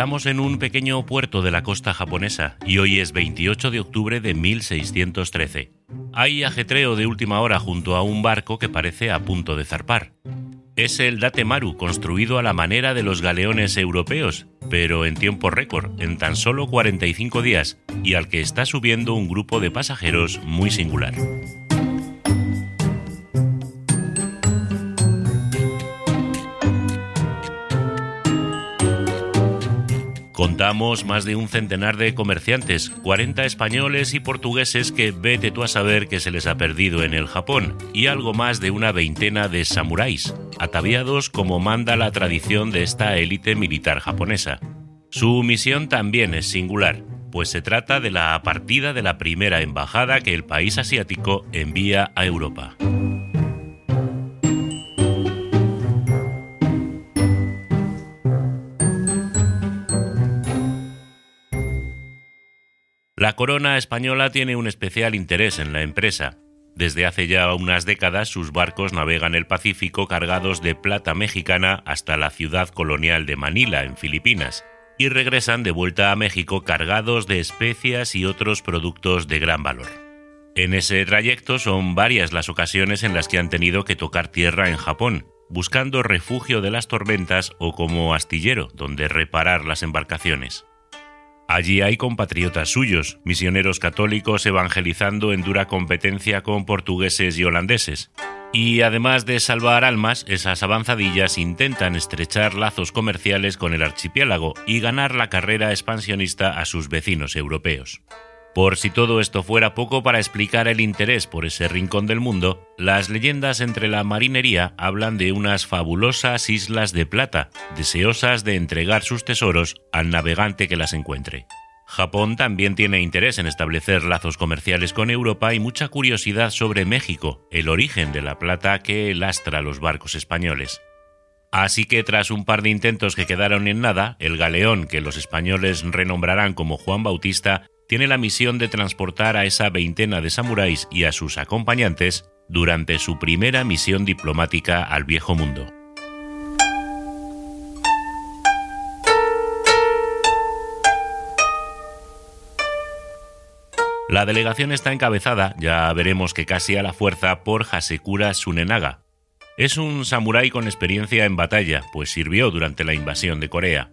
Estamos en un pequeño puerto de la costa japonesa y hoy es 28 de octubre de 1613. Hay ajetreo de última hora junto a un barco que parece a punto de zarpar. Es el Datemaru, construido a la manera de los galeones europeos, pero en tiempo récord, en tan solo 45 días, y al que está subiendo un grupo de pasajeros muy singular. Contamos más de un centenar de comerciantes, 40 españoles y portugueses que vete tú a saber que se les ha perdido en el Japón, y algo más de una veintena de samuráis, ataviados como manda la tradición de esta élite militar japonesa. Su misión también es singular, pues se trata de la partida de la primera embajada que el país asiático envía a Europa. La corona española tiene un especial interés en la empresa. Desde hace ya unas décadas sus barcos navegan el Pacífico cargados de plata mexicana hasta la ciudad colonial de Manila, en Filipinas, y regresan de vuelta a México cargados de especias y otros productos de gran valor. En ese trayecto son varias las ocasiones en las que han tenido que tocar tierra en Japón, buscando refugio de las tormentas o como astillero donde reparar las embarcaciones. Allí hay compatriotas suyos, misioneros católicos evangelizando en dura competencia con portugueses y holandeses. Y además de salvar almas, esas avanzadillas intentan estrechar lazos comerciales con el archipiélago y ganar la carrera expansionista a sus vecinos europeos. Por si todo esto fuera poco para explicar el interés por ese rincón del mundo, las leyendas entre la marinería hablan de unas fabulosas islas de plata, deseosas de entregar sus tesoros al navegante que las encuentre. Japón también tiene interés en establecer lazos comerciales con Europa y mucha curiosidad sobre México, el origen de la plata que lastra los barcos españoles. Así que tras un par de intentos que quedaron en nada, el galeón que los españoles renombrarán como Juan Bautista tiene la misión de transportar a esa veintena de samuráis y a sus acompañantes durante su primera misión diplomática al viejo mundo. La delegación está encabezada, ya veremos que casi a la fuerza, por Hasekura Sunenaga. Es un samurái con experiencia en batalla, pues sirvió durante la invasión de Corea.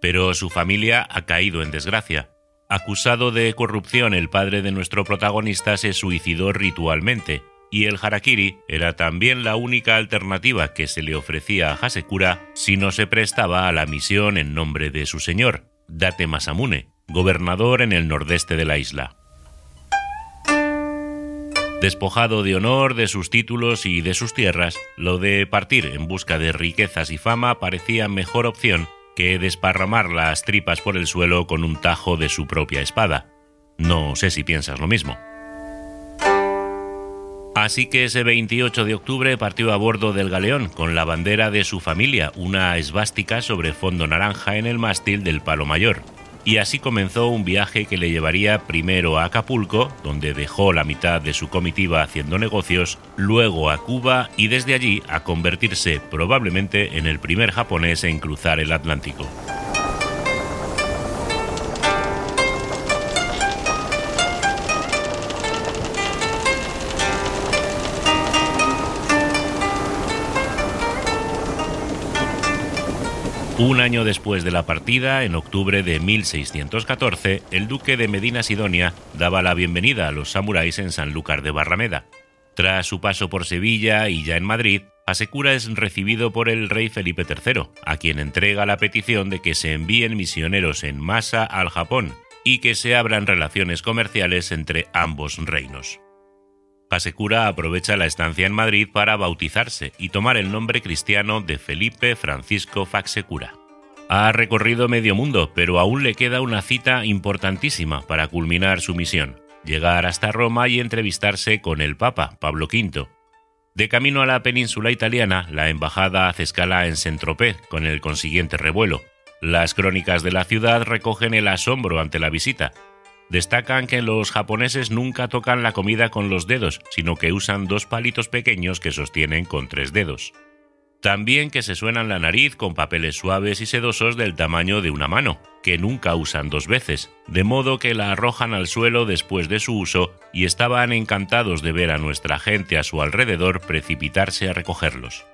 Pero su familia ha caído en desgracia, Acusado de corrupción, el padre de nuestro protagonista se suicidó ritualmente, y el harakiri era también la única alternativa que se le ofrecía a Hasekura si no se prestaba a la misión en nombre de su señor, Date Masamune, gobernador en el nordeste de la isla. Despojado de honor, de sus títulos y de sus tierras, lo de partir en busca de riquezas y fama parecía mejor opción que desparramar las tripas por el suelo con un tajo de su propia espada. No sé si piensas lo mismo. Así que ese 28 de octubre partió a bordo del galeón con la bandera de su familia, una esvástica sobre fondo naranja en el mástil del palo mayor y así comenzó un viaje que le llevaría primero a Acapulco, donde dejó la mitad de su comitiva haciendo negocios, luego a Cuba y desde allí a convertirse probablemente en el primer japonés en cruzar el Atlántico. Un año después de la partida, en octubre de 1614, el duque de Medina Sidonia daba la bienvenida a los samuráis en Sanlúcar de Barrameda. Tras su paso por Sevilla y ya en Madrid, Asekura es recibido por el rey Felipe III, a quien entrega la petición de que se envíen misioneros en masa al Japón y que se abran relaciones comerciales entre ambos reinos. Hasekura aprovecha la estancia en Madrid para bautizarse y tomar el nombre cristiano de Felipe Francisco Faxecura. Ha recorrido medio mundo, pero aún le queda una cita importantísima para culminar su misión, llegar hasta Roma y entrevistarse con el Papa, Pablo V. De camino a la península italiana, la embajada hace escala en Saint-Tropez, con el consiguiente revuelo. Las crónicas de la ciudad recogen el asombro ante la visita. Destacan que los japoneses nunca tocan la comida con los dedos, sino que usan dos palitos pequeños que sostienen con tres dedos. También que se suenan la nariz con papeles suaves y sedosos del tamaño de una mano, que nunca usan dos veces, de modo que la arrojan al suelo después de su uso y estaban encantados de ver a nuestra gente a su alrededor precipitarse a recogerlos.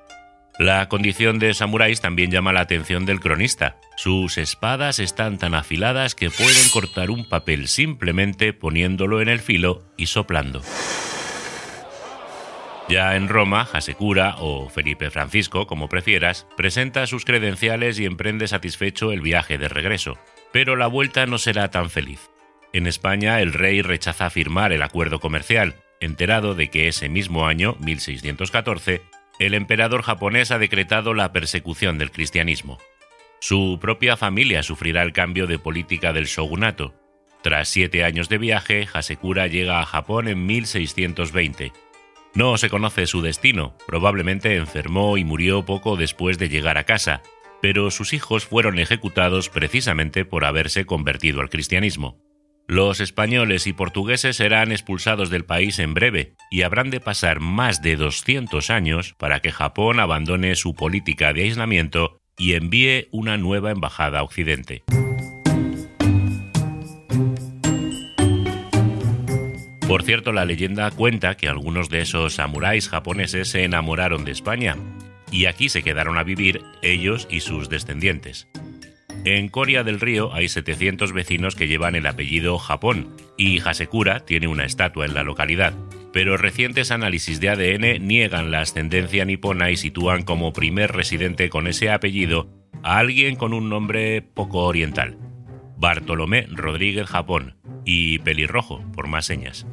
La condición de samuráis también llama la atención del cronista. Sus espadas están tan afiladas que pueden cortar un papel simplemente poniéndolo en el filo y soplando. Ya en Roma, Hasekura, o Felipe Francisco, como prefieras, presenta sus credenciales y emprende satisfecho el viaje de regreso. Pero la vuelta no será tan feliz. En España, el rey rechaza firmar el acuerdo comercial, enterado de que ese mismo año, 1614, el emperador japonés ha decretado la persecución del cristianismo. Su propia familia sufrirá el cambio de política del shogunato. Tras siete años de viaje, Hasekura llega a Japón en 1620 no se conoce su destino, probablemente enfermó y murió poco después de llegar a casa, pero sus hijos fueron ejecutados precisamente por haberse convertido al cristianismo. Los españoles y portugueses serán expulsados del país en breve y habrán de pasar más de 200 años para que Japón abandone su política de aislamiento y envíe una nueva embajada a Occidente. Por cierto, la leyenda cuenta que algunos de esos samuráis japoneses se enamoraron de España y aquí se quedaron a vivir ellos y sus descendientes. En Coria del Río hay 700 vecinos que llevan el apellido Japón y Hasekura tiene una estatua en la localidad, pero recientes análisis de ADN niegan la ascendencia nipona y sitúan como primer residente con ese apellido a alguien con un nombre poco oriental, Bartolomé Rodríguez Japón, y pelirrojo, por más señas.